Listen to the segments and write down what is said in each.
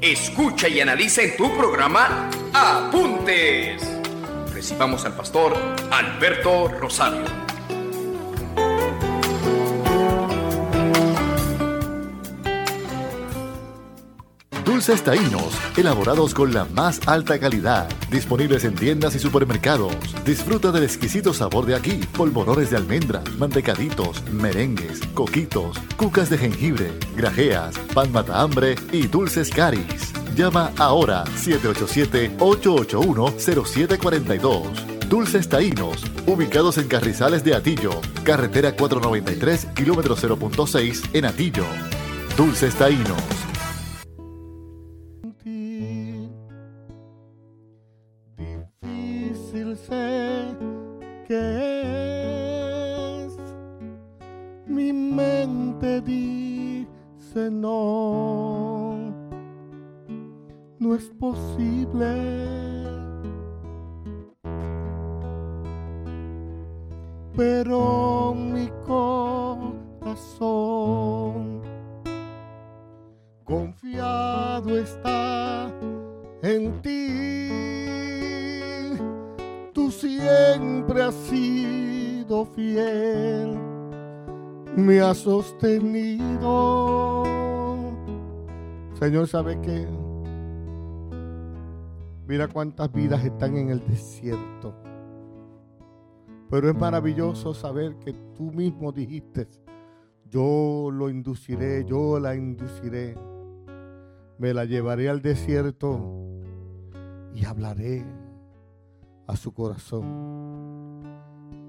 Escucha y analiza en tu programa Apuntes. Recibamos al pastor Alberto Rosario. Dulces taínos, elaborados con la más alta calidad, disponibles en tiendas y supermercados. Disfruta del exquisito sabor de aquí, polvorones de almendra, mantecaditos, merengues, coquitos, cucas de jengibre, grajeas, pan mata hambre y dulces caris. Llama ahora 787-881-0742. Dulces Taínos, ubicados en Carrizales de Atillo, carretera 493, kilómetro 0.6 en Atillo. Dulces Taínos. No. No es posible. Pero mi corazón confiado está en ti. Tú siempre has sido fiel, me has sostenido. Señor, ¿sabe qué? Mira cuántas vidas están en el desierto. Pero es maravilloso saber que tú mismo dijiste, yo lo induciré, yo la induciré. Me la llevaré al desierto y hablaré a su corazón.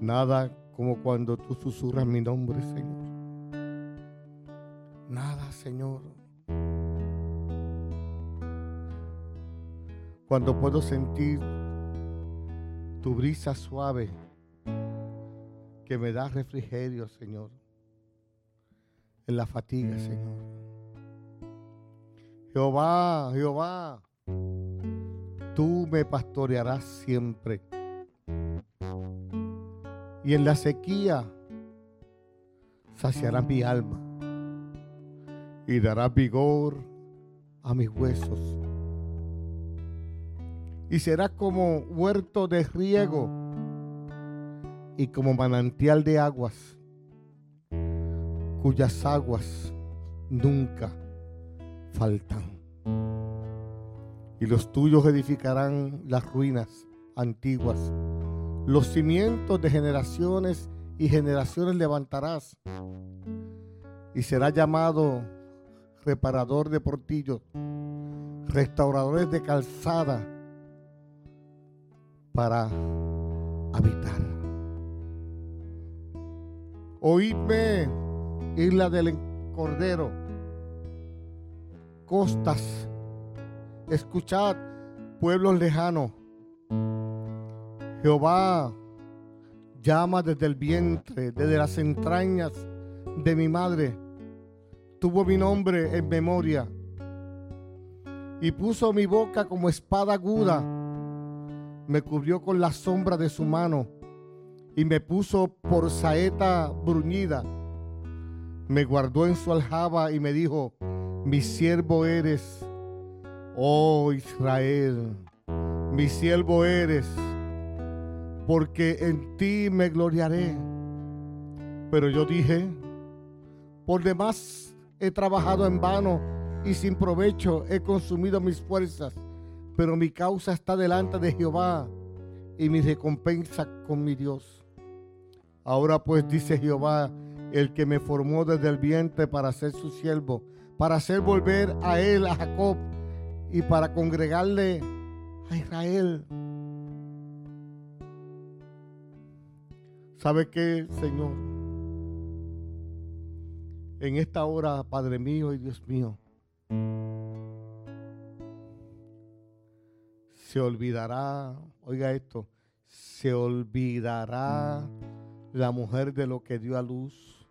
Nada como cuando tú susurras mi nombre, Señor. Nada, Señor. Cuando puedo sentir tu brisa suave que me da refrigerio, Señor, en la fatiga, Señor. Jehová, Jehová, tú me pastorearás siempre. Y en la sequía saciarás mi alma y darás vigor a mis huesos. Y serás como huerto de riego y como manantial de aguas, cuyas aguas nunca faltan. Y los tuyos edificarán las ruinas antiguas. Los cimientos de generaciones y generaciones levantarás. Y será llamado reparador de portillos, restauradores de calzada para habitar. Oídme, isla del Cordero, costas, escuchad, pueblos lejanos. Jehová llama desde el vientre, desde las entrañas de mi madre. Tuvo mi nombre en memoria y puso mi boca como espada aguda. Me cubrió con la sombra de su mano y me puso por saeta bruñida. Me guardó en su aljaba y me dijo, mi siervo eres, oh Israel, mi siervo eres, porque en ti me gloriaré. Pero yo dije, por demás he trabajado en vano y sin provecho he consumido mis fuerzas, pero mi causa está delante de Jehová y mi recompensa con mi Dios. Ahora pues dice Jehová, el que me formó desde el vientre para ser su siervo, para hacer volver a él, a Jacob, y para congregarle a Israel. ¿Sabe qué, Señor? En esta hora, Padre mío y Dios mío, se olvidará, oiga esto, se olvidará la mujer de lo que dio a luz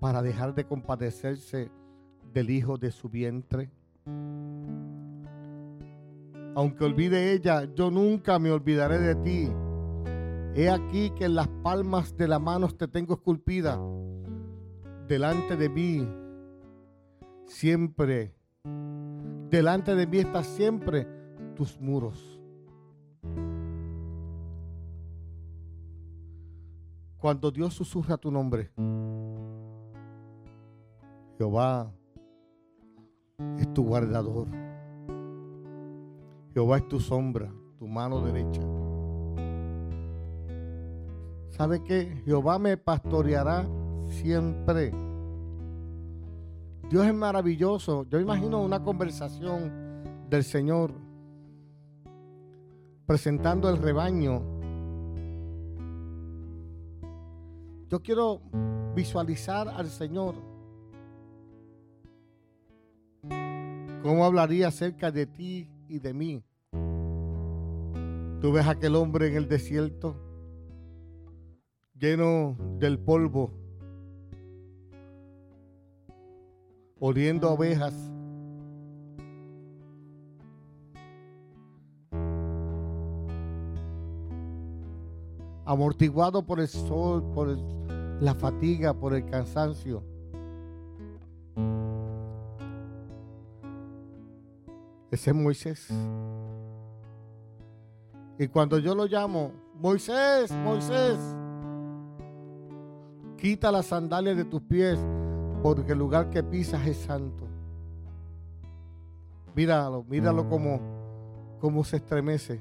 para dejar de compadecerse del hijo de su vientre. Aunque olvide ella, yo nunca me olvidaré de ti. He aquí que en las palmas de la mano te tengo esculpida. Delante de mí, siempre, delante de mí están siempre tus muros. Cuando Dios susurra tu nombre, Jehová es tu guardador. Jehová es tu sombra, tu mano derecha. ¿Sabe qué? Jehová me pastoreará siempre. Dios es maravilloso. Yo imagino una conversación del Señor presentando el rebaño. Yo quiero visualizar al Señor. ¿Cómo hablaría acerca de ti y de mí? Tú ves a aquel hombre en el desierto lleno del polvo, oliendo ovejas. amortiguado por el sol, por la fatiga, por el cansancio. Ese es Moisés. Y cuando yo lo llamo, Moisés, Moisés, quita las sandalias de tus pies, porque el lugar que pisas es santo. Míralo, míralo como, como se estremece.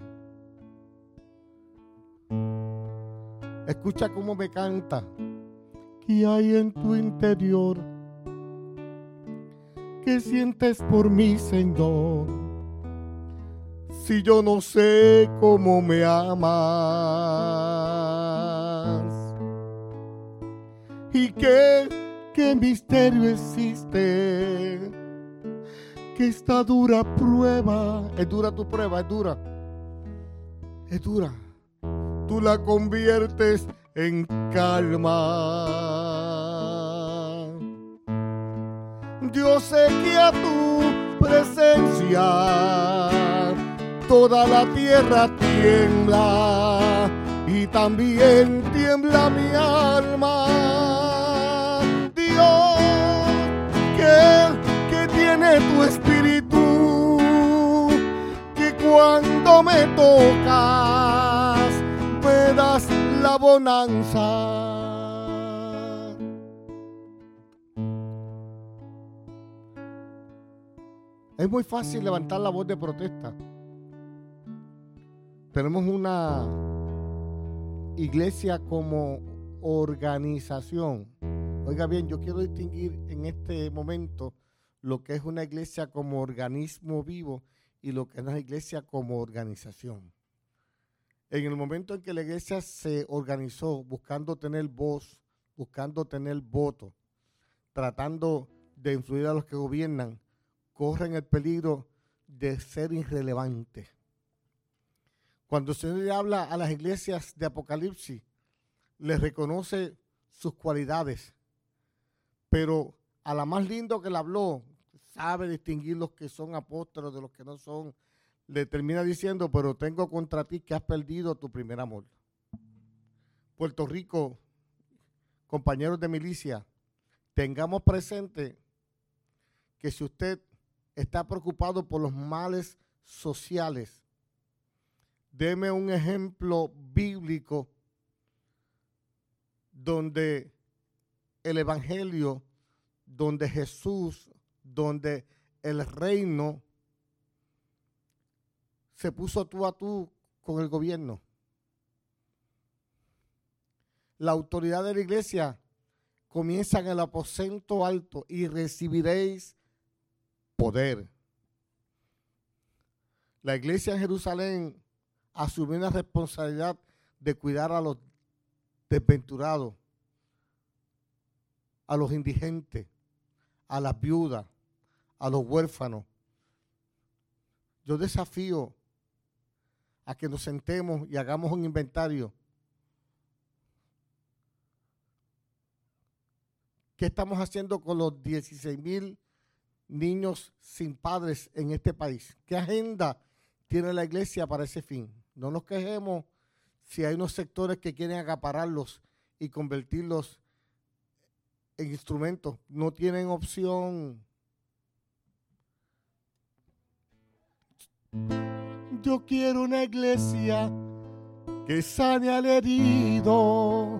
Escucha cómo me canta. ¿Qué hay en tu interior? ¿Qué sientes por mí, Señor? Si yo no sé cómo me amas. ¿Y qué, qué misterio existe? Que esta dura prueba, es dura tu prueba, es dura. Es dura. Tú la conviertes en calma. yo sé que a tu presencia toda la tierra tiembla y también tiembla mi alma. Tu espíritu, que cuando me tocas me das la bonanza. Es muy fácil levantar la voz de protesta. Tenemos una iglesia como organización. Oiga bien, yo quiero distinguir en este momento lo que es una iglesia como organismo vivo y lo que es una iglesia como organización. En el momento en que la iglesia se organizó buscando tener voz, buscando tener voto, tratando de influir a los que gobiernan, corren el peligro de ser irrelevantes. Cuando se le habla a las iglesias de Apocalipsis, les reconoce sus cualidades, pero a la más lindo que le habló, sabe distinguir los que son apóstoles de los que no son, le termina diciendo, pero tengo contra ti que has perdido tu primer amor. Puerto Rico, compañeros de milicia, tengamos presente que si usted está preocupado por los males sociales. Deme un ejemplo bíblico donde el Evangelio, donde Jesús, donde el reino se puso tú a tú con el gobierno. La autoridad de la iglesia comienza en el aposento alto y recibiréis poder. La iglesia en Jerusalén asumió la responsabilidad de cuidar a los desventurados, a los indigentes, a las viudas, a los huérfanos. Yo desafío a que nos sentemos y hagamos un inventario. ¿Qué estamos haciendo con los 16 mil niños sin padres en este país? ¿Qué agenda tiene la iglesia para ese fin? No nos quejemos si hay unos sectores que quieren acapararlos y convertirlos en instrumentos. No tienen opción. Yo quiero una iglesia que sane al herido,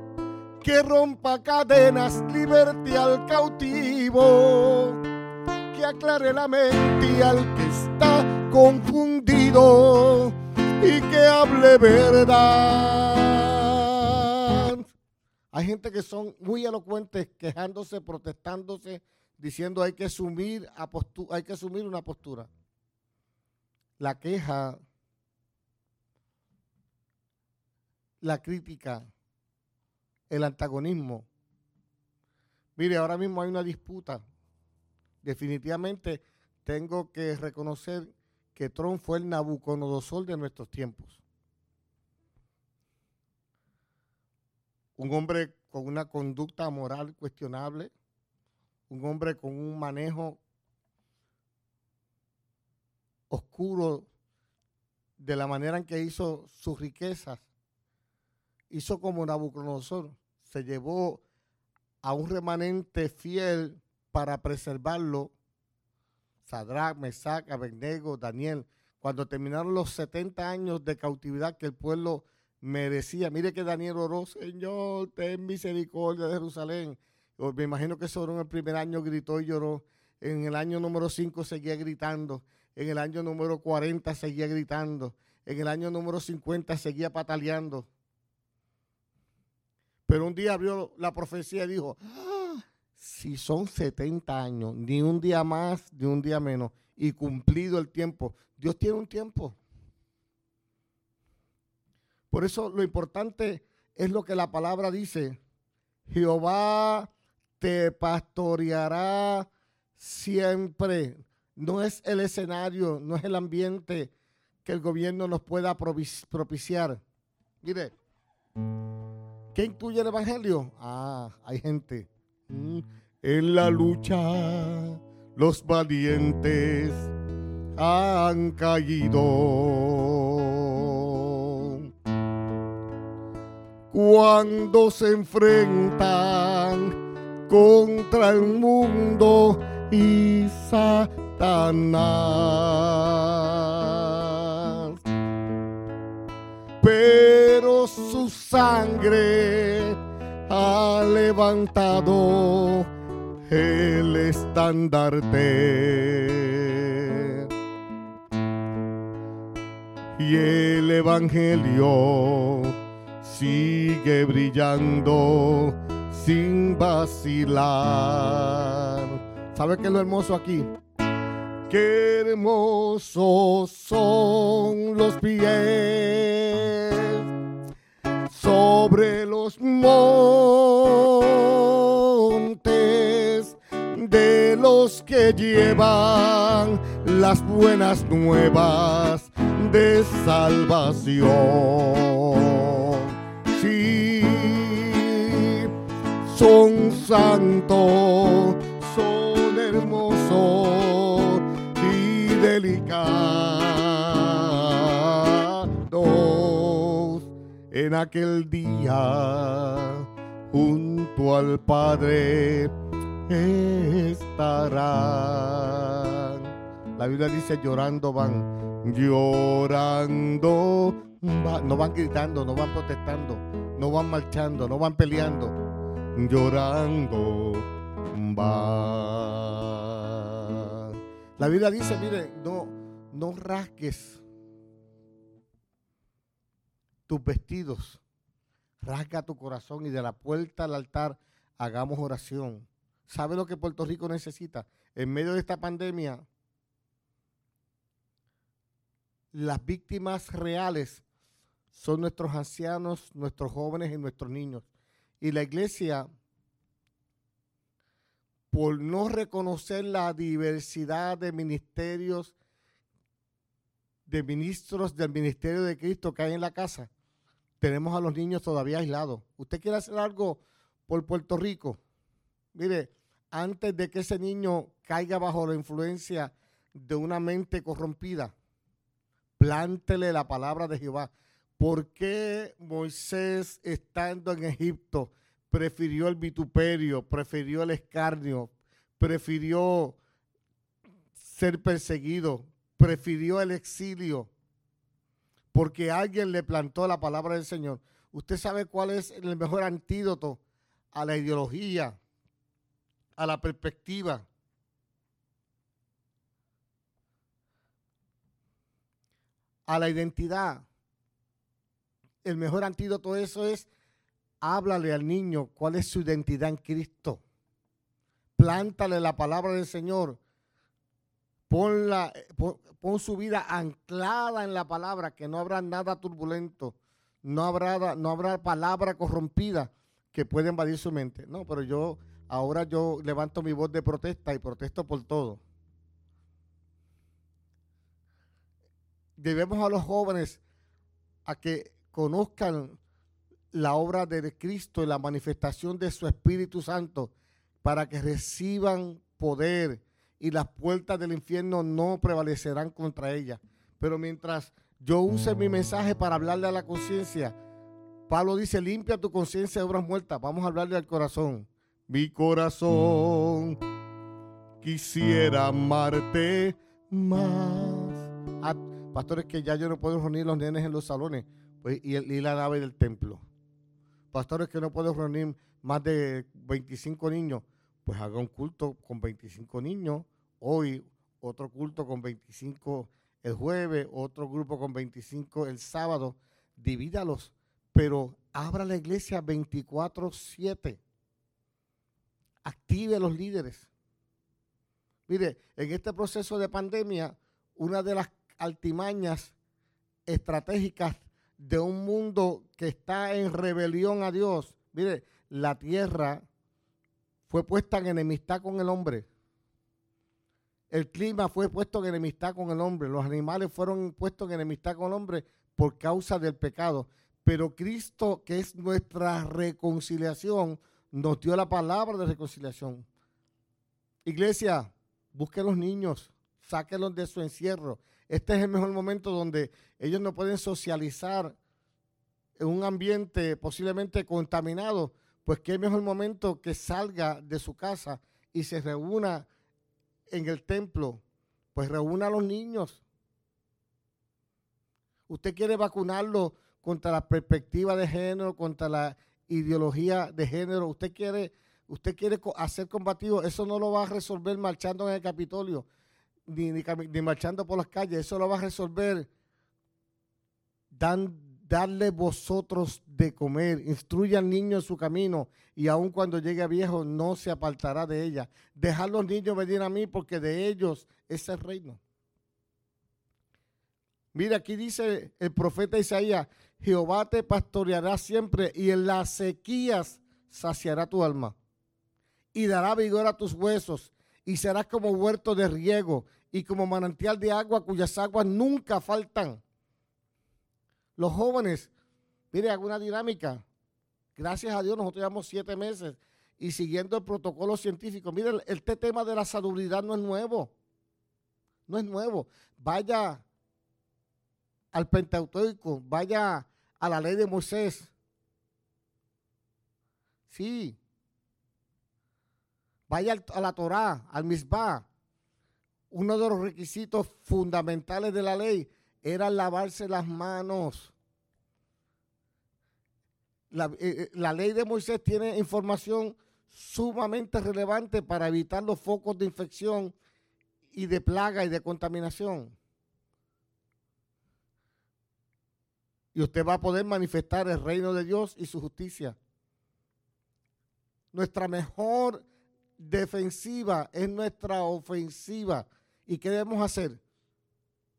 que rompa cadenas, liberte al cautivo, que aclare la mente al que está confundido y que hable verdad. Hay gente que son muy elocuentes quejándose, protestándose, diciendo hay que hay que asumir una postura. La queja la crítica, el antagonismo. Mire, ahora mismo hay una disputa. Definitivamente tengo que reconocer que Trump fue el Nabucodonosor de nuestros tiempos. Un hombre con una conducta moral cuestionable, un hombre con un manejo oscuro de la manera en que hizo sus riquezas hizo como Nabucodonosor, se llevó a un remanente fiel para preservarlo, Sadrach, Mesach, Abednego, Daniel, cuando terminaron los 70 años de cautividad que el pueblo merecía. Mire que Daniel oró, Señor, ten misericordia de Jerusalén. Me imagino que eso en el primer año gritó y lloró. En el año número 5 seguía gritando. En el año número 40 seguía gritando. En el año número 50 seguía pataleando. Pero un día abrió la profecía y dijo, ah, si son 70 años, ni un día más, ni un día menos, y cumplido el tiempo, Dios tiene un tiempo. Por eso lo importante es lo que la palabra dice. Jehová te pastoreará siempre. No es el escenario, no es el ambiente que el gobierno nos pueda propiciar. Mire, ¿Qué incluye el Evangelio? Ah, hay gente. Mm, en la lucha los valientes han caído. Cuando se enfrentan contra el mundo y Satanás. Pero su sangre ha levantado el estandarte. Y el Evangelio sigue brillando sin vacilar. ¿Sabe qué es lo hermoso aquí? Qué hermosos son los pies sobre los montes de los que llevan las buenas nuevas de salvación. Sí, son santos, delicados en aquel día junto al Padre estarán. La Biblia dice llorando van, llorando, no van gritando, no van protestando, no van marchando, no van peleando, llorando van. La Biblia dice, mire, no, no rasgues tus vestidos, rasga tu corazón y de la puerta al altar hagamos oración. ¿Sabe lo que Puerto Rico necesita? En medio de esta pandemia, las víctimas reales son nuestros ancianos, nuestros jóvenes y nuestros niños. Y la iglesia, por no reconocer la diversidad de ministerios de ministros del ministerio de Cristo que hay en la casa, tenemos a los niños todavía aislados. ¿Usted quiere hacer algo por Puerto Rico? Mire, antes de que ese niño caiga bajo la influencia de una mente corrompida, plántele la palabra de Jehová. ¿Por qué Moisés, estando en Egipto, prefirió el vituperio, prefirió el escarnio, prefirió ser perseguido, prefirió el exilio? Porque alguien le plantó la palabra del Señor. ¿Usted sabe cuál es el mejor antídoto a la ideología, a la perspectiva? a la identidad. El mejor antídoto de eso es háblale al niño cuál es su identidad en Cristo. Plántale la palabra del Señor. Pon, pon, su vida anclada en la palabra, que no habrá nada turbulento, no habrá, no habrá palabra corrompida que pueda invadir su mente. No, pero yo ahora yo levanto mi voz de protesta y protesto por todo. debemos a los jóvenes a que conozcan la obra de Cristo y la manifestación de su Espíritu Santo para que reciban poder y las puertas del infierno no prevalecerán contra ella. Pero mientras yo use mi mensaje para hablarle a la conciencia, Pablo dice, limpia tu conciencia de obras muertas. Vamos a hablarle al corazón. Mi corazón quisiera amarte más. Pastores, que ya yo no puedo reunir los nenes en los salones pues, y, la nave del templo. Pastores, que no puedo reunir más de 25 niños, pues haga un culto con 25 niños. Hoy otro culto con 25 el jueves, otro grupo con 25 el sábado. Divídalos, pero abra la iglesia 24-7. Active a los líderes. Mire, en este proceso de pandemia, una de las altimañas estratégicas de un mundo que está en rebelión a Dios. Mire, la tierra fue puesta en enemistad con el hombre. El clima fue puesto en enemistad con el hombre. Los animales fueron puestos en enemistad con el hombre por causa del pecado. Pero Cristo, que es nuestra reconciliación, nos dio la palabra de reconciliación. Iglesia, busque a los niños, sáquenlos de su encierro este es el mejor momento donde ellos no pueden socializar en un ambiente posiblemente contaminado, pues qué mejor momento que salga de su casa y se reúna en el templo, pues reúna a los niños. Usted quiere vacunarlo contra la perspectiva de género, contra la ideología de género, usted quiere, usted quiere hacer combativo, eso no lo va a resolver marchando en el Capitolio ni, marchando por las calles. Eso lo va a resolver dan, darle vosotros de comer. Instruye al niño en su camino y aun cuando llegue viejo no se apartará de ella. Dejar los niños venir a mí porque de ellos es el reino. Mira, aquí dice el profeta Isaías, Jehová te pastoreará siempre y en las sequías saciará tu alma y dará vigor a tus huesos y serás como huerto de riego y como manantial de agua cuyas aguas nunca faltan. Los jóvenes, mire, alguna dinámica. Gracias a Dios nosotros llevamos siete meses y siguiendo el protocolo científico. Mire, este tema de la salubridad no es nuevo. No es nuevo. Vaya al Pentateuco, vaya a la ley de Moisés. Sí, Vaya a la Torá, al Misbah. Uno de los requisitos fundamentales de la ley era lavarse las manos. La, eh, eh, la, ley de Moisés tiene información sumamente relevante para evitar los focos de infección y de plaga y de contaminación. Y usted va a poder manifestar el reino de Dios y su justicia. Nuestra mejor defensiva es nuestra ofensiva. ¿Y qué debemos hacer?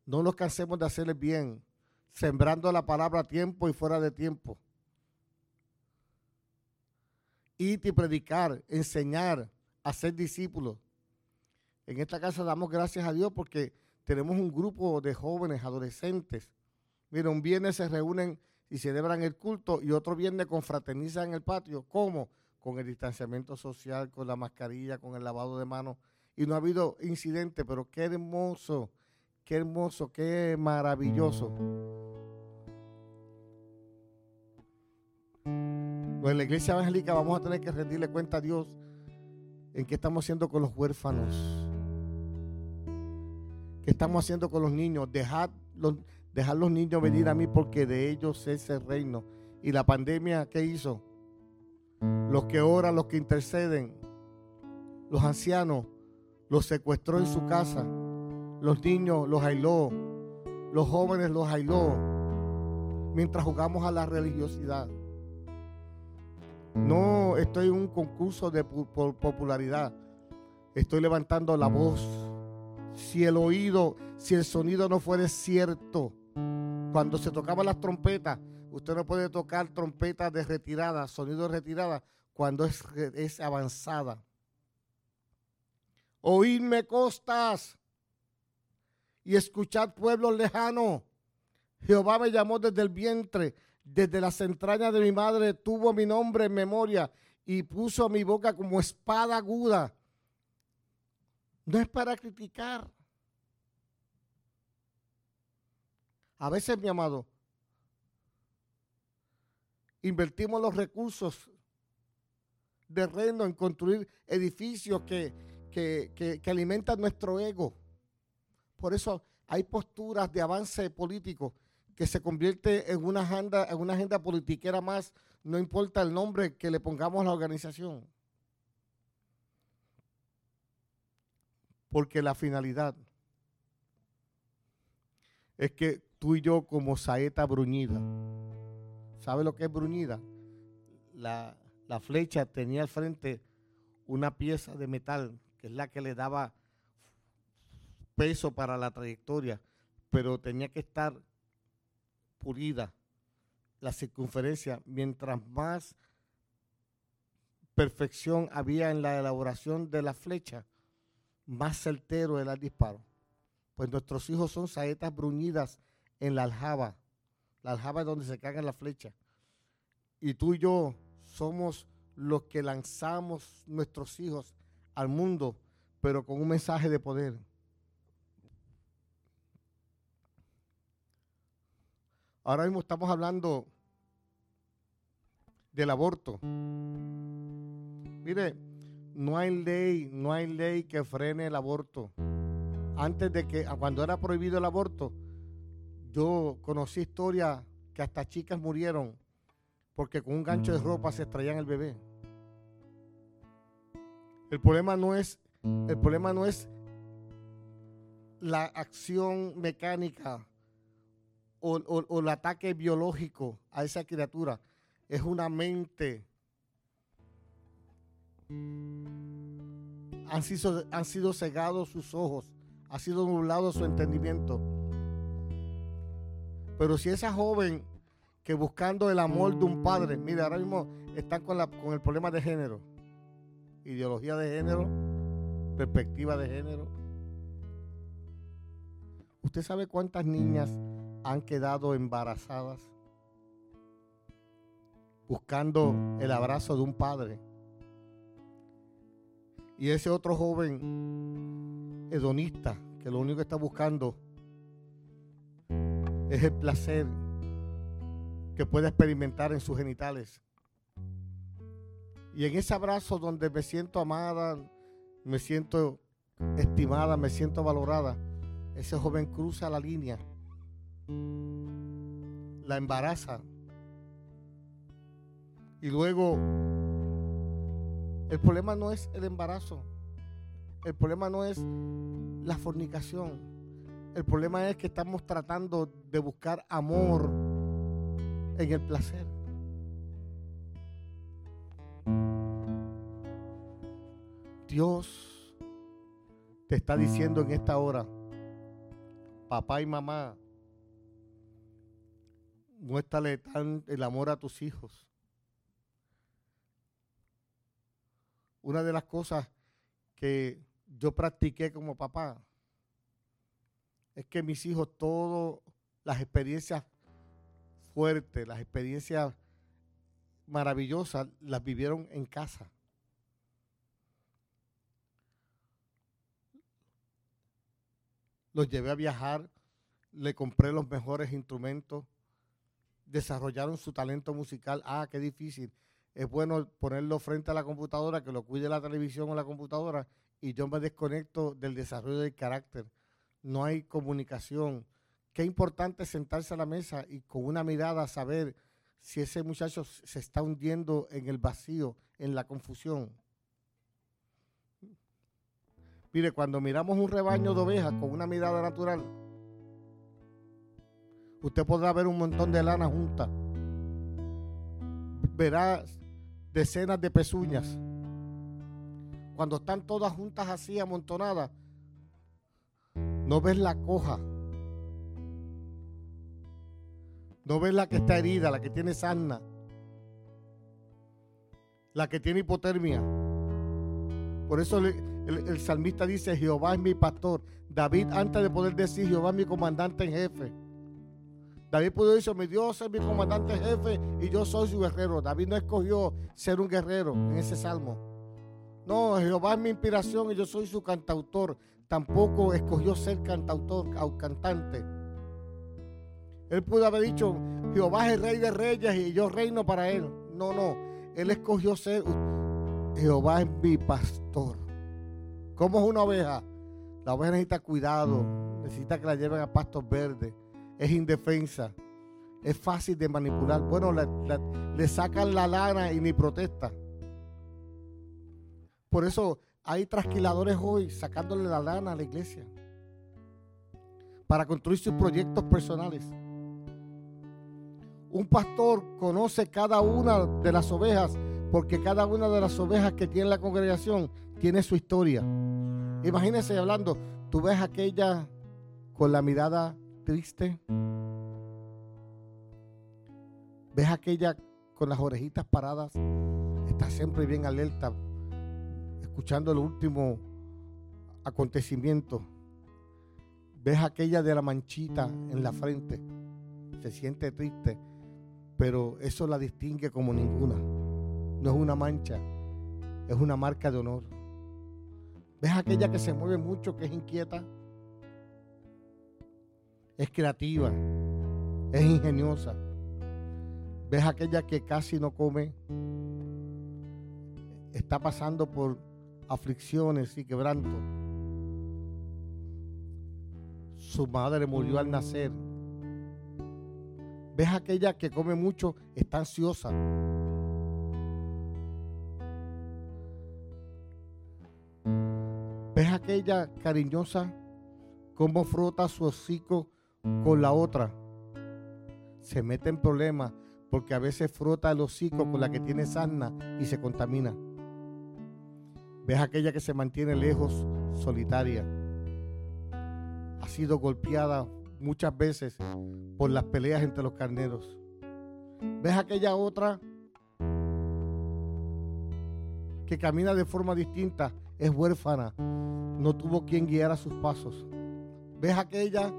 No nos cansemos de hacer el bien, sembrando la palabra a tiempo y fuera de tiempo. Ir y predicar, enseñar, hacer discípulos. En esta casa damos gracias a Dios porque tenemos un grupo de jóvenes, adolescentes. Mira, un viernes se reúnen y celebran el culto y otro viernes confraternizan en el patio. ¿Cómo? Con el distanciamiento social, con la mascarilla, con el lavado de manos. Y no ha habido incidente, pero qué hermoso, qué hermoso, qué maravilloso. Pues en la iglesia evangélica vamos a tener que rendirle cuenta a Dios en qué estamos haciendo con los huérfanos, qué estamos haciendo con los niños. Dejad los, los niños venir a mí porque de ellos es el reino. Y la pandemia, ¿qué hizo? Los que oran, los que interceden, los ancianos, los secuestró en su casa. Los niños los aisló. Los jóvenes los aisló. Mientras jugamos a la religiosidad. No estoy en un concurso de popularidad. Estoy levantando la voz. Si el oído, si el sonido no fuera cierto, cuando se tocaban las trompetas, usted no puede tocar trompetas de retirada, sonido de retirada, cuando es, es avanzada. Oídme costas y escuchad pueblos lejanos. Jehová me llamó desde el vientre desde las entrañas de mi madre tuvo mi nombre en memoria y puso mi boca como espada aguda. No es para criticar. A veces, mi amado, invertimos los recursos de reino en construir edificios que, que, que alimentan nuestro ego. Por eso hay posturas de avance político que se convierte en una agenda, en una agenda politiquera más, no importa el nombre que le pongamos a la organización. Porque la finalidad es que tú y yo como saeta bruñida, ¿sabe lo que es bruñida? La, la flecha tenía al frente una pieza de metal, que es la que le daba peso para la trayectoria, pero tenía que estar pulida la circunferencia, mientras más perfección había en la elaboración de la flecha, más certero era el disparo. Pues nuestros hijos son saetas bruñidas en la aljaba. La aljaba es donde se caga la flecha. Y tú y yo somos los que lanzamos nuestros hijos al mundo, pero con un mensaje de poder. Ahora mismo estamos hablando del aborto. Mire, no hay ley, no hay ley que frene el aborto. Antes de que, cuando era prohibido el aborto, yo conocí historias que hasta chicas murieron porque con un gancho de ropa se extraían el bebé. El problema no es, el problema no es la acción mecánica o, el ataque biológico a esa criatura. Es una mente. Han sido, han sido cegados sus ojos, ha sido nublado su entendimiento. Pero si esa joven que buscando el amor de un padre, mira, ahora mismo están con, la, con el problema de género, ideología de género, perspectiva de género. ¿Usted sabe cuántas niñas han quedado embarazadas buscando el abrazo de un padre. Y ese otro joven hedonista que lo único que está buscando es el placer que puede experimentar en sus genitales. Y en ese abrazo donde me siento amada, me siento estimada, me siento valorada, ese joven cruza la línea la embaraza. Y luego, el problema no es el embarazo. El problema no es la fornicación. El problema es que estamos tratando de buscar amor en el placer. Dios te está diciendo en esta hora, papá y mamá, muéstrale tan el amor a tus hijos. Una de las cosas que yo practiqué como papá es que mis hijos, todas las experiencias fuertes, las experiencias maravillosas, las vivieron en casa. Los llevé a viajar, le compré los mejores instrumentos, desarrollaron su talento musical. Ah, qué difícil. Es bueno ponerlo frente a la computadora, que lo cuide la televisión o la computadora, y yo me desconecto del desarrollo del carácter. No hay comunicación. Qué importante sentarse a la mesa y con una mirada saber si ese muchacho se está hundiendo en el vacío, en la confusión. Mire, cuando miramos un rebaño de ovejas con una mirada natural, usted podrá ver un montón de lana junta. Verá decenas de pezuñas. Cuando están todas juntas así amontonadas, no ves la coja. No ves la que está herida, la que tiene sarna. La que tiene hipotermia. Por eso el, el, salmista dice, Jehová es mi pastor. David, antes de poder decir, Jehová es mi comandante en jefe. David pudo decir, mi Dios es mi comandante en jefe y yo soy su guerrero. David no escogió ser un guerrero en ese salmo. No, Jehová es mi inspiración y yo soy su cantautor. Tampoco escogió ser cantautor o cantante. Él pudo haber dicho, Jehová es el rey de reyes y yo reino para él. No, no. Él escogió ser, Jehová es mi pastor. ¿Cómo es una oveja? La oveja necesita cuidado, necesita que la lleven a pastos verdes. Es indefensa, es fácil de manipular. Bueno, le, sacan la lana y ni protesta. Por eso hay trasquiladores hoy sacándole la lana a la iglesia para construir sus proyectos personales. Un pastor conoce cada una de las ovejas porque cada una de las ovejas que tiene la congregación tiene su historia. Imagínense hablando, tú ves aquella con la mirada triste, ves aquella con las orejitas paradas, está siempre bien alerta, escuchando el último acontecimiento. Ves aquella de la manchita en la frente, se siente triste pero eso la distingue como ninguna. No es una mancha, es una marca de honor. ¿Ves aquella que se mueve mucho, que es inquieta? Es creativa, es ingeniosa. ¿Ves aquella que casi no come? Está pasando por aflicciones y quebranto. Su madre murió al nacer Ves aquella que come mucho, está ansiosa. Ves aquella cariñosa, cómo frota su hocico con la otra. Se mete en problemas porque a veces frota el hocico con la que tiene sarna y se contamina. Ves aquella que se mantiene lejos, solitaria. Ha sido golpeada muchas veces por las peleas entre los carneros. ¿Ves aquella otra que camina de forma distinta? Es huérfana, no tuvo quien guiara sus pasos. ¿Ves aquella?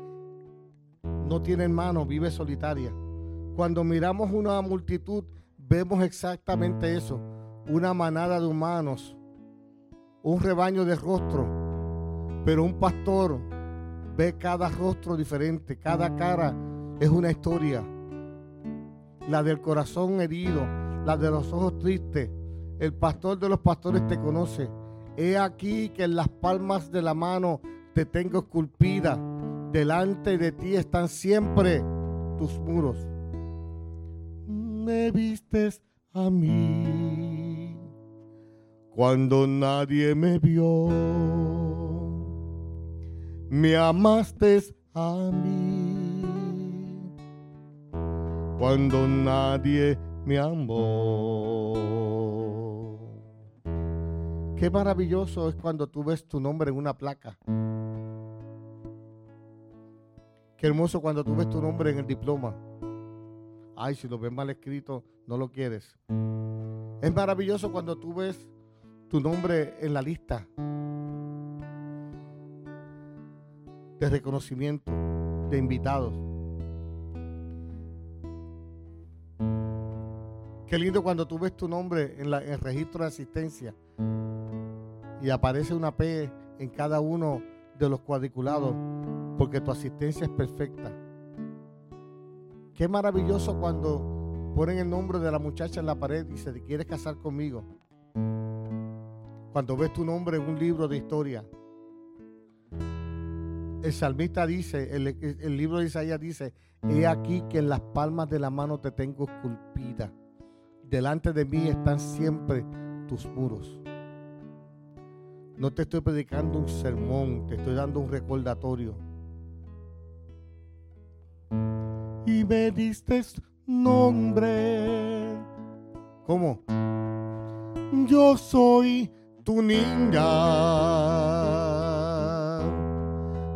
No tiene hermano, vive solitaria. Cuando miramos una multitud, vemos exactamente eso. Una manada de humanos, un rebaño de rostro, pero un pastor Ve cada rostro diferente, cada cara es una historia. La del corazón herido, la de los ojos tristes. El pastor de los pastores te conoce. He aquí que en las palmas de la mano te tengo esculpida. Delante de ti están siempre tus muros. Me vistes a mí cuando nadie me vio me amaste a mí cuando nadie me amó. Qué maravilloso es cuando tú ves tu nombre en una placa. Qué hermoso cuando tú ves tu nombre en el diploma. Ay, si lo ves mal escrito, no lo quieres. Es maravilloso cuando tú ves tu nombre en la lista de reconocimiento, de invitados. Qué lindo cuando tú ves tu nombre en, el registro de asistencia y aparece una P en cada uno de los cuadriculados porque tu asistencia es perfecta. Qué maravilloso cuando ponen el nombre de la muchacha en la pared y se te quiere casar conmigo. Cuando ves tu nombre en un libro de historia. El salmista dice, el, libro de Isaías dice, he aquí que en las palmas de la mano te tengo esculpida. Delante de mí están siempre tus muros. No te estoy predicando un sermón, te estoy dando un recordatorio. Y me diste nombre. ¿Cómo? Yo soy tu niña,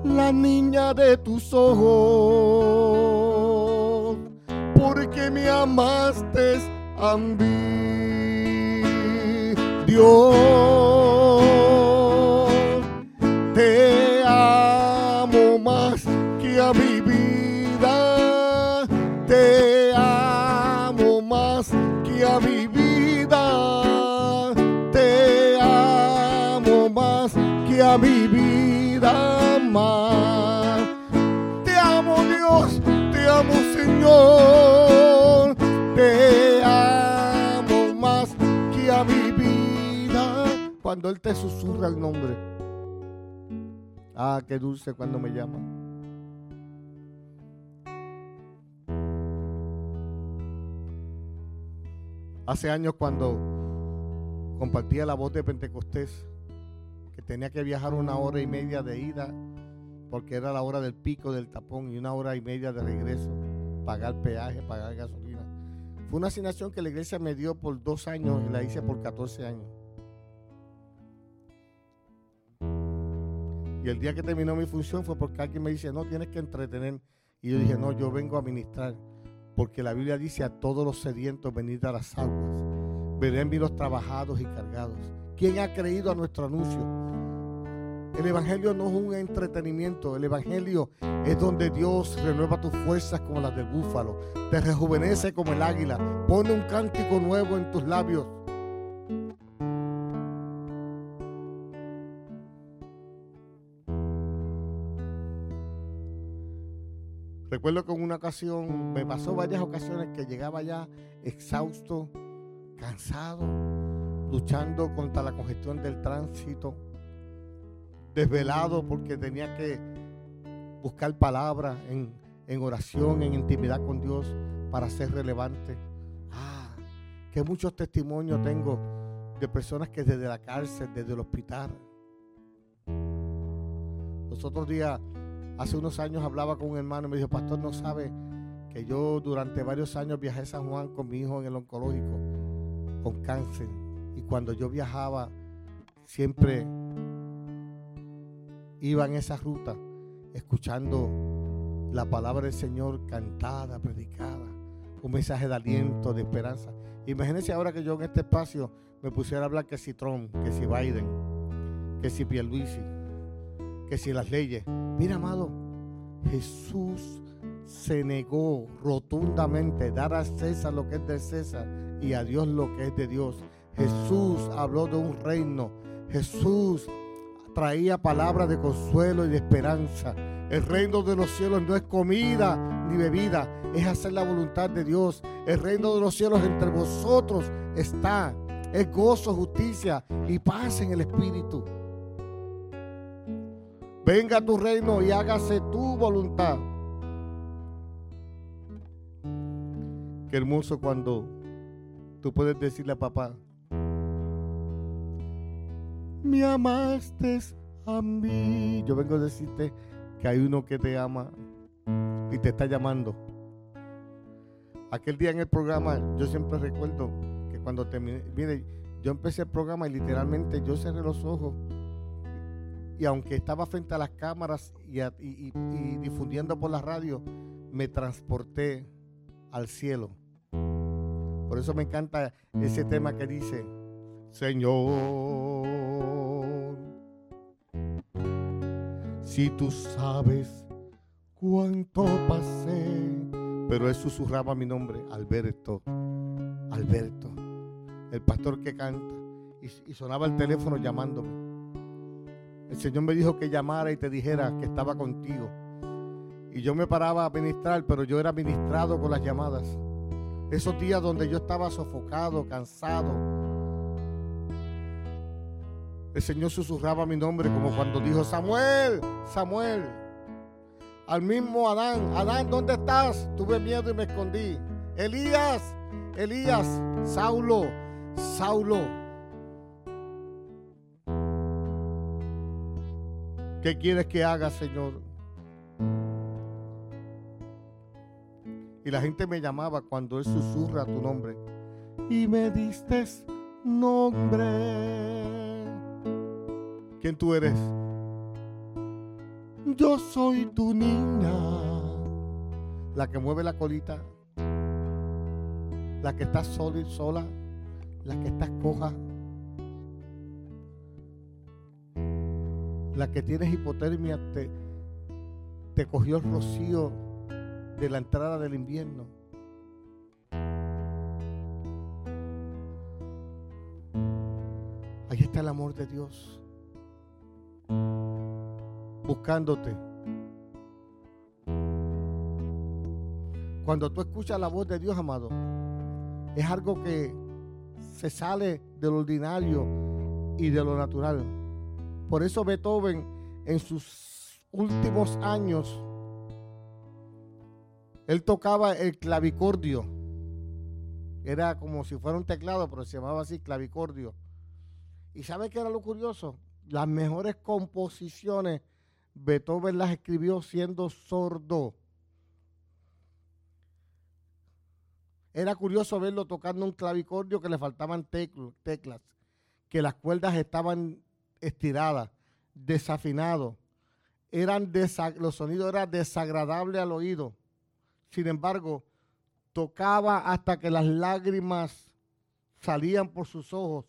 la niña de tus ojos, porque me amaste a mí, Dios. Te amo más que a mi vida, te a mi vida más. Te amo Dios, te amo Señor, te amo más que a mi vida. Cuando Él te susurra el nombre. Ah, qué dulce cuando me llama. Hace años cuando compartía la voz de Pentecostés, que tenía que viajar una hora y media de ida, porque era la hora del pico del tapón y una hora y media de regreso, pagar peaje, pagar gasolina. Fue una asignación que la iglesia me dio por dos años y la hice por 14 años. Y el día que terminó mi función fue porque alguien me dice, no, tienes que entretener. Y yo dije, no, yo vengo a ministrar. Porque la Biblia dice a todos los sedientos, venid a las aguas. Verán los trabajados y cargados. ¿Quién ha creído a nuestro anuncio? El Evangelio no es un entretenimiento. El Evangelio es donde Dios renueva tus fuerzas como las del búfalo. Te rejuvenece como el águila. Pone un cántico nuevo en tus labios. Recuerdo que en una ocasión, me pasó varias ocasiones que llegaba ya exhausto, cansado, luchando contra la congestión del tránsito, desvelado porque tenía que buscar palabras en, en oración, en intimidad con Dios para ser relevante. Ah, que muchos testimonios tengo de personas que desde la cárcel, desde el hospital. Los otros días Hace unos años hablaba con un hermano y me dijo, pastor, no sabe que yo durante varios años viajé a San Juan con mi hijo en el oncológico, con cáncer. Y cuando yo viajaba, siempre iba en esa ruta escuchando la palabra del Señor cantada, predicada, un mensaje de aliento, de esperanza. Imagínense ahora que yo en este espacio me pusiera a hablar que si Trump, que si Biden, que si Pierluisi, que si las leyes. Mira, amado, Jesús se negó rotundamente dar a César lo que es de César y a Dios lo que es de Dios. Jesús habló de un reino. Jesús traía palabras de consuelo y de esperanza. El reino de los cielos no es comida ni bebida, es hacer la voluntad de Dios. El reino de los cielos entre vosotros está. Es gozo, justicia y paz en el Espíritu. Venga a tu reino y hágase tu voluntad. Qué hermoso cuando tú puedes decirle a papá, me amaste a mí. Yo vengo a decirte que hay uno que te ama y te está llamando. Aquel día en el programa, yo siempre recuerdo que cuando terminé, mire, yo empecé el programa y literalmente yo cerré los ojos y aunque estaba frente a las cámaras y, difundiendo por la radio, me transporté al cielo. Por eso me encanta ese tema que dice, Señor, Si tú sabes cuánto pasé. Pero él susurraba mi nombre, Alberto, Alberto, el pastor que canta. Y, y sonaba el teléfono llamándome. El Señor me dijo que llamara y te dijera que estaba contigo. Y yo me paraba a ministrar, pero yo era ministrado con las llamadas. Esos días donde yo estaba sofocado, cansado. El Señor susurraba mi nombre como cuando dijo, Samuel, Samuel. Al mismo Adán, Adán, ¿dónde estás? Tuve miedo y me escondí. Elías, Elías, Saulo, Saulo. ¿Qué quieres que haga, Señor? Y la gente me llamaba cuando Él susurra tu nombre. Y me diste nombre. ¿Quién tú eres? Yo soy tu niña. La que mueve la colita. La que está sola y sola. La que está coja. La que tienes hipotermia te, te cogió el rocío de la entrada del invierno. Ahí está el amor de Dios. Buscándote. Cuando tú escuchas la voz de Dios, amado, es algo que se sale del ordinario y de lo natural. Por eso Beethoven en sus últimos años él tocaba el clavicordio. Era como si fuera un teclado, pero se llamaba así clavicordio. ¿Y sabe qué era lo curioso? Las mejores composiciones Beethoven las escribió siendo sordo. Era curioso verlo tocando un clavicordio que le faltaban teclas, que las cuerdas estaban estiradas, desafinados. Eran los sonidos eran desagradables al oído. Sin embargo, tocaba hasta que las lágrimas salían por sus ojos,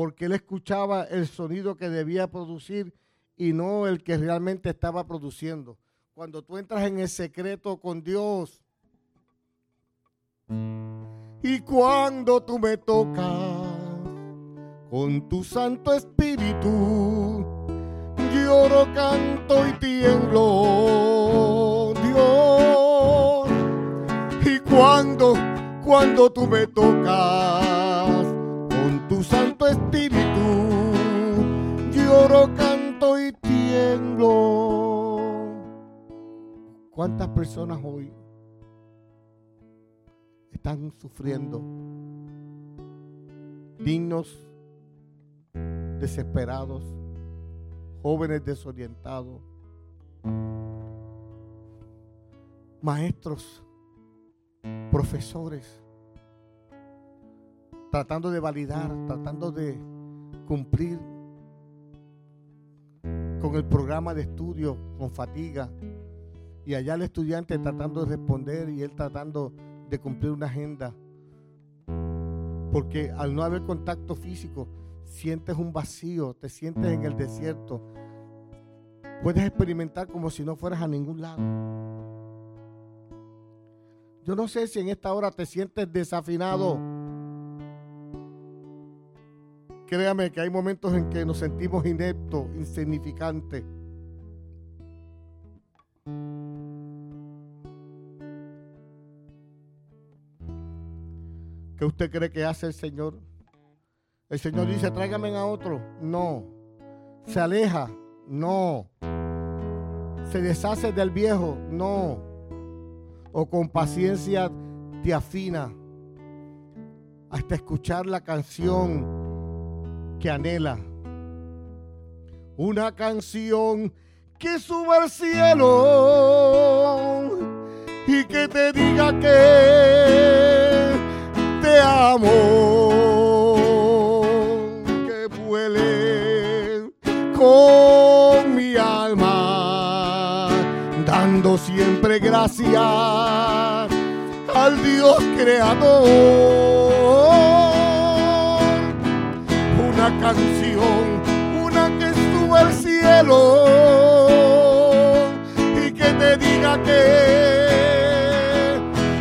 porque él escuchaba el sonido que debía producir y no el que realmente estaba produciendo. Cuando tú entras en el secreto con Dios y cuando tú me tocas con tu Santo Espíritu, lloro, canto y tiemblo, Dios cuando, cuando tú me tocas tu Santo Espíritu, lloro, canto y tiemblo. ¿Cuántas personas hoy están sufriendo? Dignos, desesperados, jóvenes desorientados, maestros profesores, tratando de validar, tratando de cumplir con el programa de estudio con fatiga. Y allá el estudiante tratando de responder y él tratando de cumplir una agenda. Porque al no haber contacto físico, sientes un vacío, te sientes en el desierto. Puedes experimentar como si no fueras a ningún lado. Yo no sé si en esta hora te sientes desafinado. Créame que hay momentos en que nos sentimos ineptos, insignificantes. ¿Qué usted cree que hace el Señor? El Señor dice, tráigame a otro. No. Se aleja. No. Se deshace del viejo. No o con paciencia te afina hasta escuchar la canción que anhela. Una canción que suba al cielo y que te diga que te amo, que vuele con mi alma, dando siempre gracias al Dios creador. Canción, una que estuvo al cielo le diga que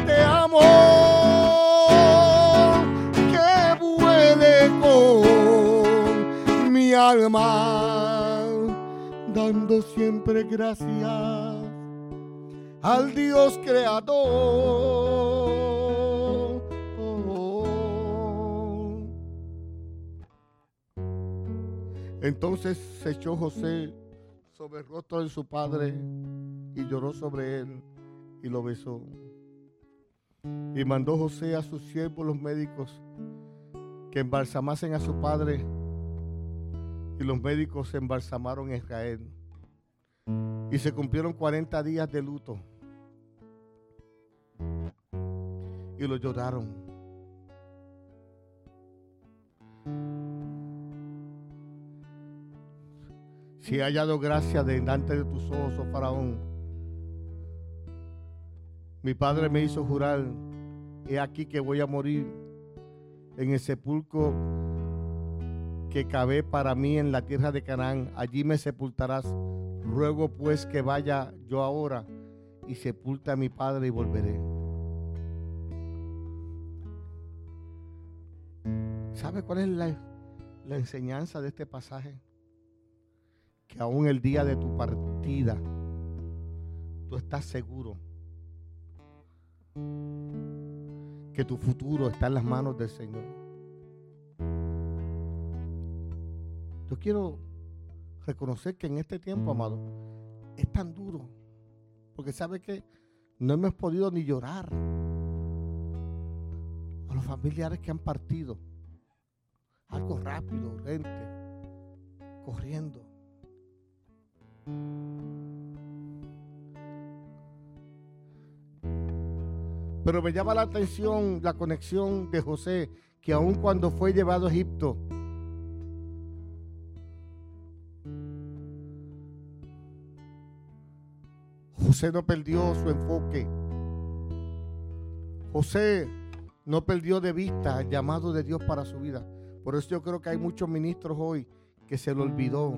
te amo, que vuele con mi alma, dando siempre gracias al Dios creador. Entonces se echó José sobre el rostro de su padre y lloró sobre él y lo besó. Y mandó José a sus siervos los médicos que embalsamasen a su padre y los médicos embalsamaron en Israel. Y se cumplieron 40 días de luto. Y lo lloraron. Si he hallado gracia delante de tus ojos, oh faraón. Mi padre me hizo jurar, he aquí que voy a morir en el sepulcro que cabe para mí en la tierra de Canaán, allí me sepultarás. Ruego pues que vaya yo ahora y sepulte a mi padre y volveré. ¿Sabe cuál es la, la enseñanza de este pasaje? Que aún el día de tu partida, tú estás seguro que tu futuro está en las manos del Señor. Yo quiero reconocer que en este tiempo, amado, es tan duro. Porque sabe que no hemos podido ni llorar a los familiares que han partido. Algo rápido, urgente, corriendo. Pero me llama la atención la conexión de José, que aun cuando fue llevado a Egipto, José no perdió su enfoque. José no perdió de vista el llamado de Dios para su vida. Por eso yo creo que hay muchos ministros hoy que se lo olvidó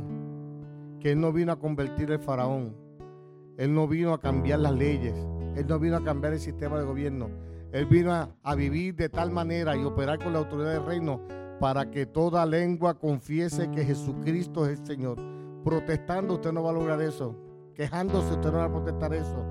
que Él no vino a convertir el faraón. Él no vino a cambiar las leyes. Él no vino a cambiar el sistema de gobierno. Él vino a, vivir de tal manera y operar con la autoridad del reino para que toda lengua confiese que Jesucristo es el Señor. Protestando usted no va a lograr eso. Quejándose usted no va a protestar eso.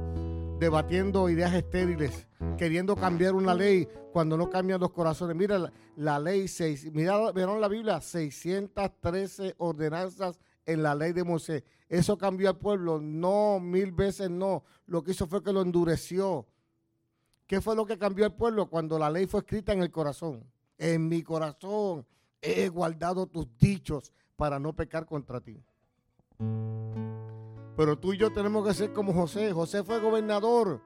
Debatiendo ideas estériles, queriendo cambiar una ley cuando no cambian los corazones. Mira la, ley 6, mira, la Biblia, 613 ordenanzas en la ley de Moisés. Eso cambió al pueblo. No, mil veces no. Lo que hizo fue que lo endureció. ¿Qué fue lo que cambió al pueblo? Cuando la ley fue escrita en el corazón. En mi corazón he guardado tus dichos para no pecar contra ti. Pero tú y yo tenemos que ser como José. José fue gobernador,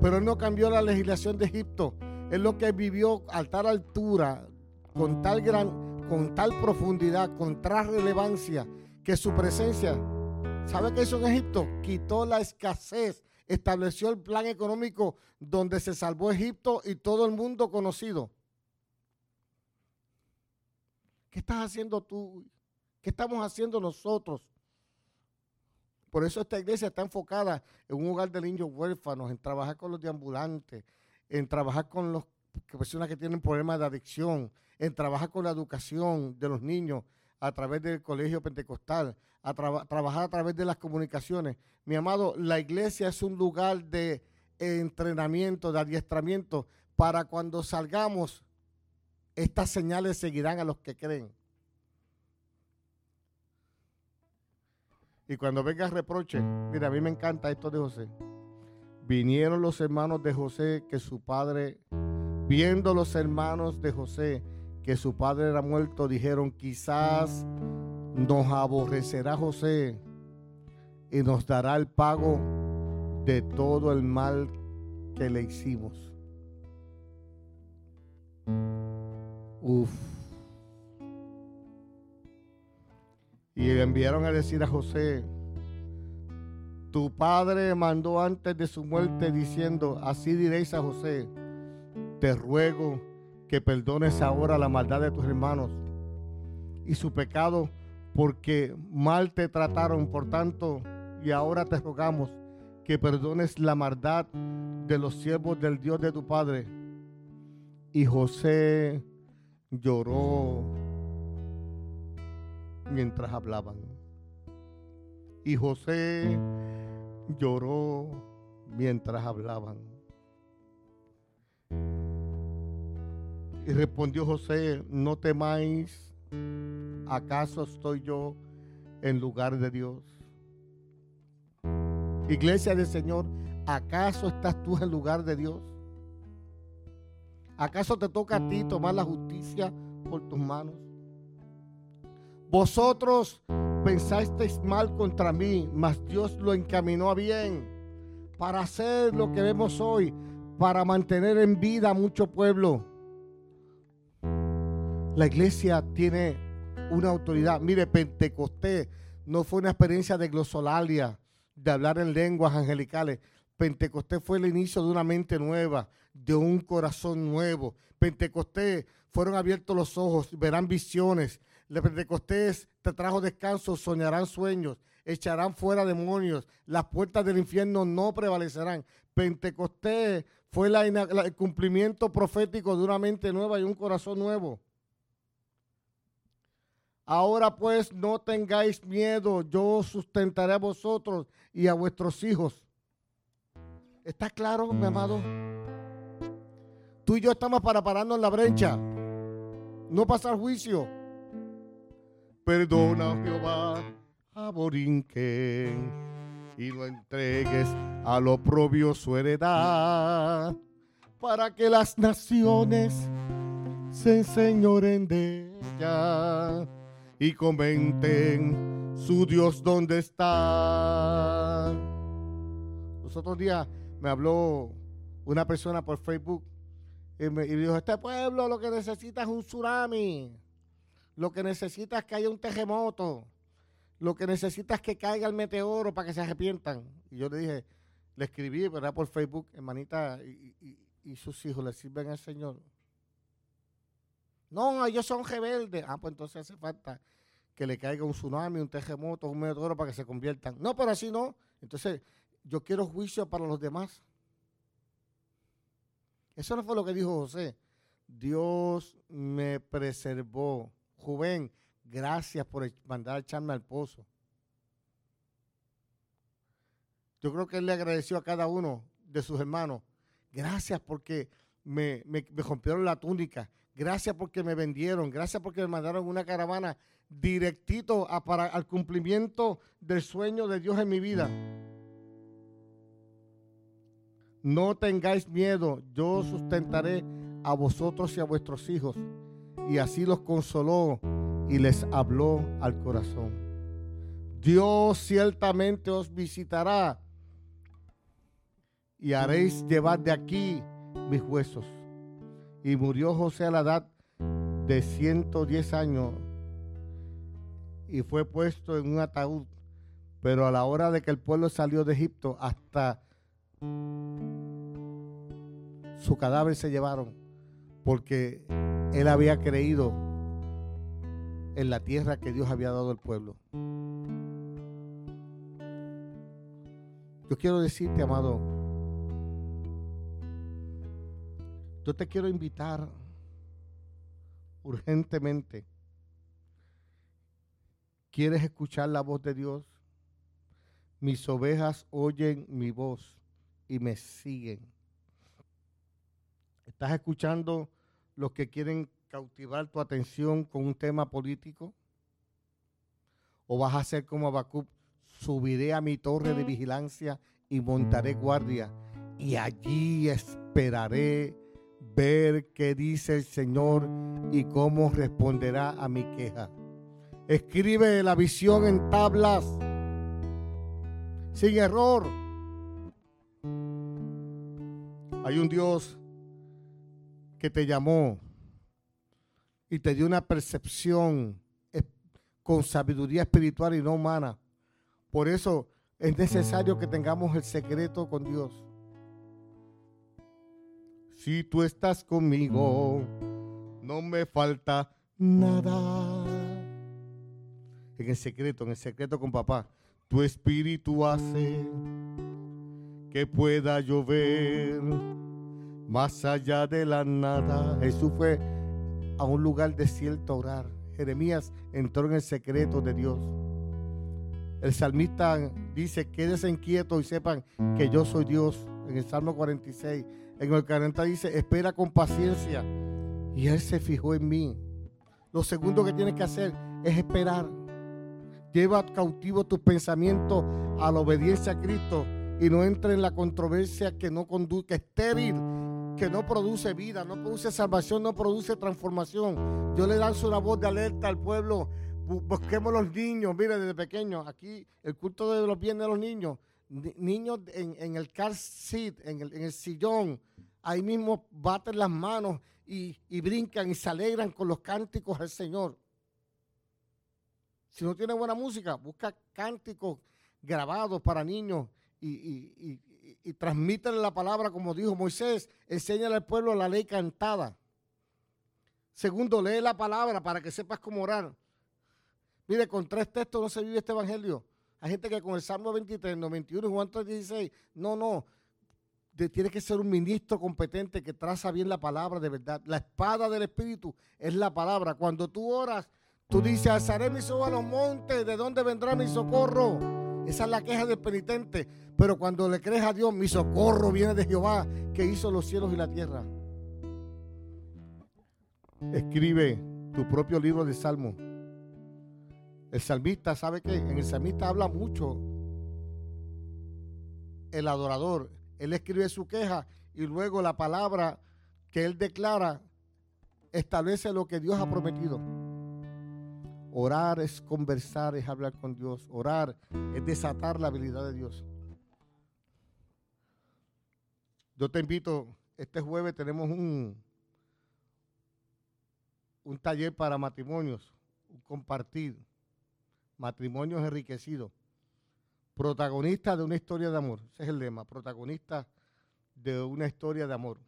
pero él no cambió la legislación de Egipto. Él lo que vivió a tal altura, con tal gran con tal profundidad, con tal relevancia, que su presencia, ¿sabe qué hizo en Egipto? Quitó la escasez, estableció el plan económico donde se salvó Egipto y todo el mundo conocido. ¿Qué estás haciendo tú? ¿Qué estamos haciendo nosotros? Por eso esta iglesia está enfocada en un hogar de niños huérfanos, en trabajar con los deambulantes, en trabajar con las personas que tienen problemas de adicción, en trabajar con la educación de los niños a través del colegio pentecostal, a trabajar a través de las comunicaciones. Mi amado, la iglesia es un lugar de entrenamiento, de adiestramiento, para cuando salgamos, estas señales seguirán a los que creen. Y cuando venga reproche, mira, a mí me encanta esto de José. Vinieron los hermanos de José que su padre, viendo los hermanos de José que su padre era muerto, dijeron, quizás nos aborrecerá José y nos dará el pago de todo el mal que le hicimos. Uf. Y le enviaron a decir a José, tu padre mandó antes de su muerte diciendo, así diréis a José, te ruego que perdones ahora la maldad de tus hermanos y su pecado, porque mal te trataron, por tanto, y ahora te rogamos que perdones la maldad de los siervos del Dios de tu Padre. Y José lloró mientras hablaban. Y José lloró mientras hablaban. Y respondió José, no temáis, ¿acaso estoy yo en lugar de Dios? Iglesia del Señor, ¿acaso estás tú en lugar de Dios? ¿Acaso te toca a ti tomar la justicia por tus manos? Vosotros pensasteis mal contra mí, mas Dios lo encaminó a bien para hacer lo que vemos hoy, para mantener en vida a mucho pueblo. La iglesia tiene una autoridad. Mire, Pentecostés no fue una experiencia de glosolalia, de hablar en lenguas angelicales. Pentecostés fue el inicio de una mente nueva, de un corazón nuevo. Pentecostés fueron abiertos los ojos, verán visiones. Le Pentecostés te trajo descanso, soñarán sueños, echarán fuera demonios, las puertas del infierno no prevalecerán. Pentecostés fue el cumplimiento profético de una mente nueva y un corazón nuevo. Ahora pues no tengáis miedo, yo sustentaré a vosotros y a vuestros hijos. ¿Está claro, mi amado? Tú y yo estamos para pararnos en la brecha, no pasar juicio. Perdona, Jehová, a Borinquen, y lo entregues a lo propio su heredad, para que las naciones se enseñoren de ella y comenten su Dios dónde está. Los otros días me habló una persona por Facebook y me dijo, este pueblo lo que necesita es un tsunami, lo que necesita es que haya un terremoto, lo que necesita es que caiga el meteoro para que se arrepientan. Y yo le dije, le escribí, ¿verdad? Por Facebook, hermanita, y, y sus hijos le sirven al Señor. No, ellos son rebeldes. Ah, pues entonces hace falta que le caiga un tsunami, un terremoto, un meteoro para que se conviertan. No, pero así no. Entonces, yo quiero juicio para los demás. Eso no fue lo que dijo José. Dios me preservó. Juven, gracias por mandar a echarme al pozo. Yo creo que él le agradeció a cada uno de sus hermanos. Gracias porque me, me rompieron la túnica. Gracias porque me vendieron. Gracias porque me mandaron una caravana directito para, al cumplimiento del sueño de Dios en mi vida. No tengáis miedo, yo sustentaré a vosotros y a vuestros hijos. Y así los consoló y les habló al corazón. Dios ciertamente os visitará y haréis llevar de aquí mis huesos y murió José a la edad de 110 años y fue puesto en un ataúd. Pero a la hora de que el pueblo salió de Egipto, hasta su cadáver se llevaron, porque él había creído en la tierra que Dios había dado al pueblo. Yo quiero decirte, amado, Yo te quiero invitar urgentemente. ¿Quieres escuchar la voz de Dios? Mis ovejas oyen mi voz y me siguen. ¿Estás escuchando los que quieren cautivar tu atención con un tema político? ¿O vas a hacer como Abacub? Subiré a mi torre de vigilancia y montaré guardia y allí esperaré ver qué dice el Señor y cómo responderá a mi queja. Escribe la visión en tablas, sin error. Hay un Dios que te llamó y te dio una percepción con sabiduría espiritual y no humana. Por eso es necesario que tengamos el secreto con Dios. Si tú estás conmigo, no me falta nada. En el secreto, en el secreto con papá, tu espíritu hace que pueda llover más allá de la nada. Jesús fue a un lugar desierto a orar. Jeremías entró en el secreto de Dios. El salmista dice, quédense inquietos y sepan que yo soy Dios. En el Salmo 46. En el 40 dice, espera con paciencia. Y Él se fijó en mí. Lo segundo que tienes que hacer es esperar. Lleva cautivo tus pensamientos a la obediencia a Cristo y no entre en la controversia que no conduce, estéril, que no produce vida, no produce salvación, no produce transformación. Yo le lanzo una voz de alerta al pueblo. Busquemos los niños, mire, desde pequeños, aquí el culto de los bienes de los niños, niños en, el car seat, en el, sillón, ahí mismo baten las manos y, y brincan y se alegran con los cánticos del Señor. Si no tiene buena música, busca cánticos grabados para niños y, y, y, la palabra como dijo Moisés. Enséñale al pueblo la ley cantada. Segundo, lee la palabra para que sepas cómo orar. Mire, con tres textos no se vive este evangelio. Hay gente que con el Salmo 23, 91 y Juan 3, 16, no, no. Tiene que ser un ministro competente que traza bien la palabra de verdad. La espada del Espíritu es la palabra. Cuando tú oras, Tú dices, alzaré mis ojos a los montes, ¿de dónde vendrá mi socorro? Esa es la queja del penitente. Pero cuando le crees a Dios, mi socorro viene de Jehová, que hizo los cielos y la tierra. Escribe tu propio libro de Salmo. El salmista, ¿sabe qué? En el salmista habla mucho el adorador. Él escribe su queja y luego la palabra que él declara establece lo que Dios ha prometido. Orar es conversar, es hablar con Dios. Orar es desatar la habilidad de Dios. Yo te invito, este jueves tenemos un, un taller para matrimonios, un compartir, matrimonios enriquecidos. Protagonista de una historia de amor, ese es el lema, protagonista de una historia de amor.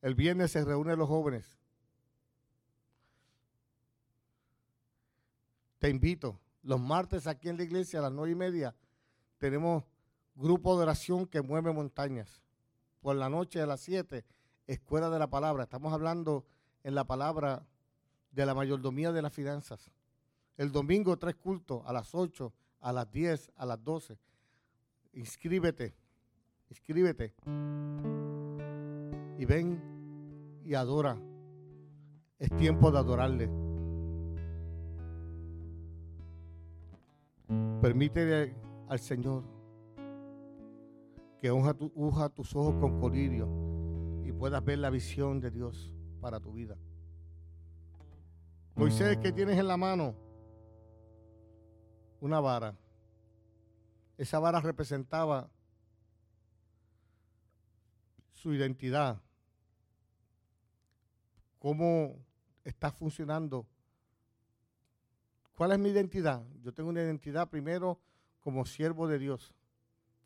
El viernes se reúnen los jóvenes Te invito. Los martes aquí en la iglesia a las nueve y media tenemos grupo de oración que mueve montañas. Por la noche a las siete, escuela de la palabra. Estamos hablando en la palabra de la mayordomía de las finanzas. El domingo tres cultos a las ocho, a las diez, a las doce. Inscríbete, inscríbete. Y ven y adora. Es tiempo de adorarle. Permítele al Señor que unja, tu, tus ojos con colirio y puedas ver la visión de Dios para tu vida. Moisés, ¿qué tienes en la mano? Una vara. Esa vara representaba su identidad, cómo está funcionando ¿Cuál es mi identidad? Yo tengo una identidad primero como siervo de Dios.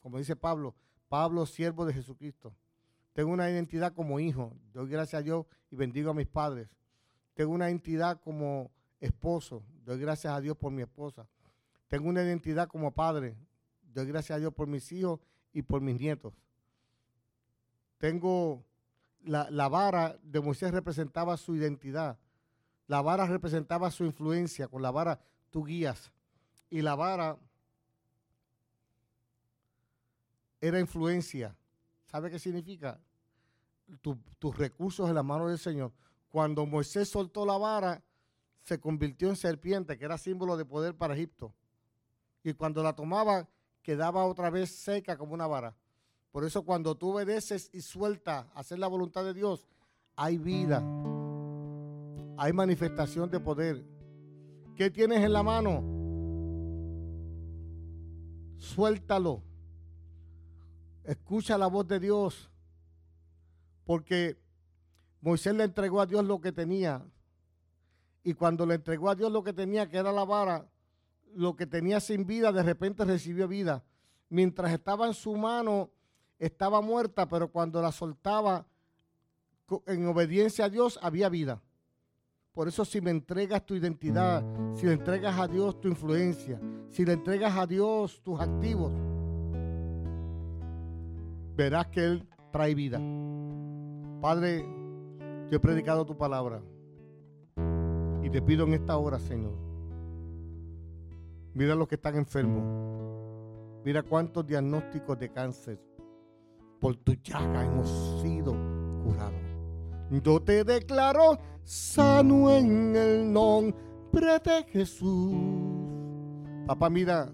Como dice Pablo, Pablo siervo de Jesucristo. Tengo una identidad como hijo. Doy gracias a Dios y bendigo a mis padres. Tengo una identidad como esposo. Doy gracias a Dios por mi esposa. Tengo una identidad como padre. Doy gracias a Dios por mis hijos y por mis nietos. Tengo la, la vara de Moisés representaba su identidad. La vara representaba su influencia, con la vara tú guías. Y la vara era influencia. ¿Sabe qué significa? tus recursos en la mano del Señor. Cuando Moisés soltó la vara, se convirtió en serpiente, que era símbolo de poder para Egipto. Y cuando la tomaba, quedaba otra vez seca como una vara. Por eso cuando tú obedeces y sueltas hacer la voluntad de Dios, hay vida hay manifestación de poder. ¿Qué tienes en la mano? Suéltalo. Escucha la voz de Dios. Porque Moisés le entregó a Dios lo que tenía. Y cuando le entregó a Dios lo que tenía, que era la vara, lo que tenía sin vida, de repente recibió vida. Mientras estaba en su mano, estaba muerta, pero cuando la soltaba en obediencia a Dios, había vida. Por eso si me entregas tu identidad, si le entregas a Dios tu influencia, si le entregas a Dios tus activos, verás que Él trae vida. Padre, yo he predicado tu palabra y te pido en esta hora, Señor, mira los que están enfermos, mira cuántos diagnósticos de cáncer por tu llaga hemos sido curados. Yo te declaro sano en el nombre de Jesús. Papá, mira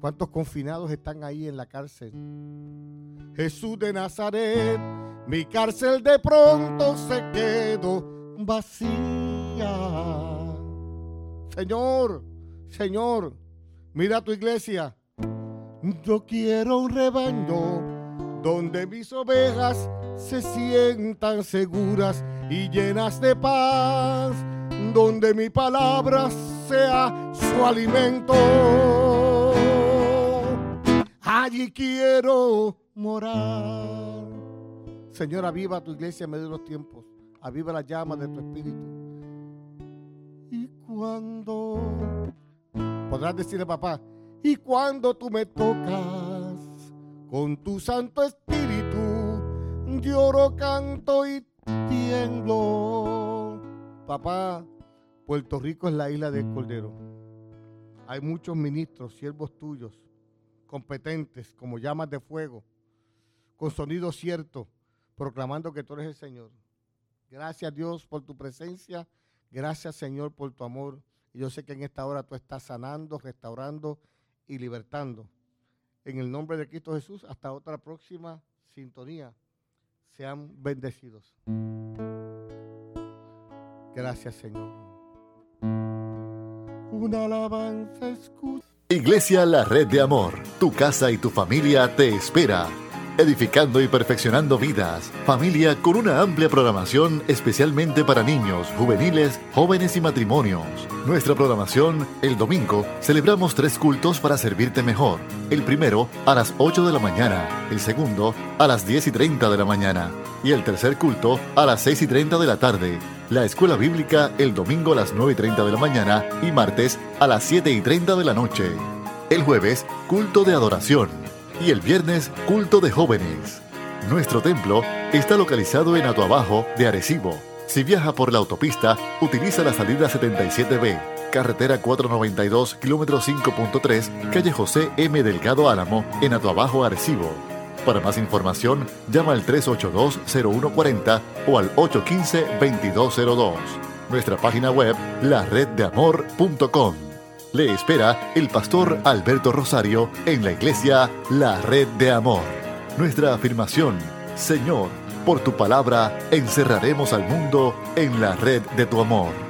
cuántos confinados están ahí en la cárcel. Jesús de Nazaret, mi cárcel de pronto se quedó vacía. Señor, Señor, mira tu iglesia. Yo quiero un rebaño donde mis ovejas se sientan seguras y llenas de paz, donde mi palabra sea su alimento. Allí quiero morar. Señor, aviva tu iglesia en medio de los tiempos. Aviva la llama de tu espíritu. Y cuando podrás decirle, papá, y cuando tú me tocas con tu santo espíritu, lloro, canto y tiemblo. Papá, Puerto Rico es la isla del Cordero. Hay muchos ministros, siervos tuyos, competentes, como llamas de fuego, con sonido cierto, proclamando que tú eres el Señor. Gracias Dios por tu presencia. Gracias Señor por tu amor. Y yo sé que en esta hora tú estás sanando, restaurando y libertando. En el nombre de Cristo Jesús, hasta otra próxima sintonía. Sean bendecidos. Gracias Señor. Una alabanza escucha. Iglesia La Red de Amor, tu casa y tu familia te espera edificando y perfeccionando vidas. Familia con una amplia programación especialmente para niños, juveniles, jóvenes y matrimonios. Nuestra programación, el domingo, celebramos tres cultos para servirte mejor. El primero a las 8 de la mañana, el segundo a las 10 y 30 de la mañana y el tercer culto a las 6 y 30 de la tarde. La escuela bíblica el domingo a las 9 y 30 de la mañana y martes a las 7 y 30 de la noche. El jueves, culto de adoración y el viernes culto de jóvenes. Nuestro templo está localizado en Atuabajo de Arecibo. Si viaja por la autopista, utiliza la salida 77B, carretera 492, kilómetro 5.3, calle José M. Delgado Álamo, en Atuabajo, Arecibo. Para más información, llama al 382-0140 o al 815-2202. Nuestra página web, lareddeamor.com. Le espera el pastor Alberto Rosario en la iglesia La Red de Amor. Nuestra afirmación, Señor, por tu palabra encerraremos al mundo en la red de tu amor.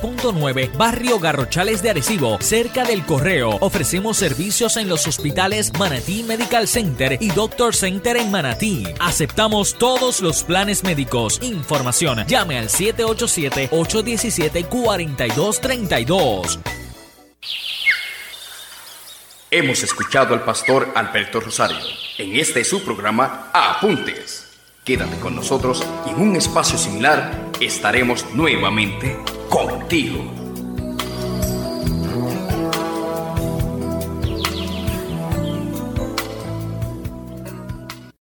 9, Barrio Garrochales de Arecibo, cerca del Correo. Ofrecemos servicios en los hospitales Manatí Medical Center y Doctor Center en Manatí. Aceptamos todos los planes médicos. Información, llame al 787-817-4232. Hemos escuchado al pastor Alberto Rosario. En este es su programa Apuntes. Quédate con nosotros y en un espacio similar estaremos nuevamente contigo.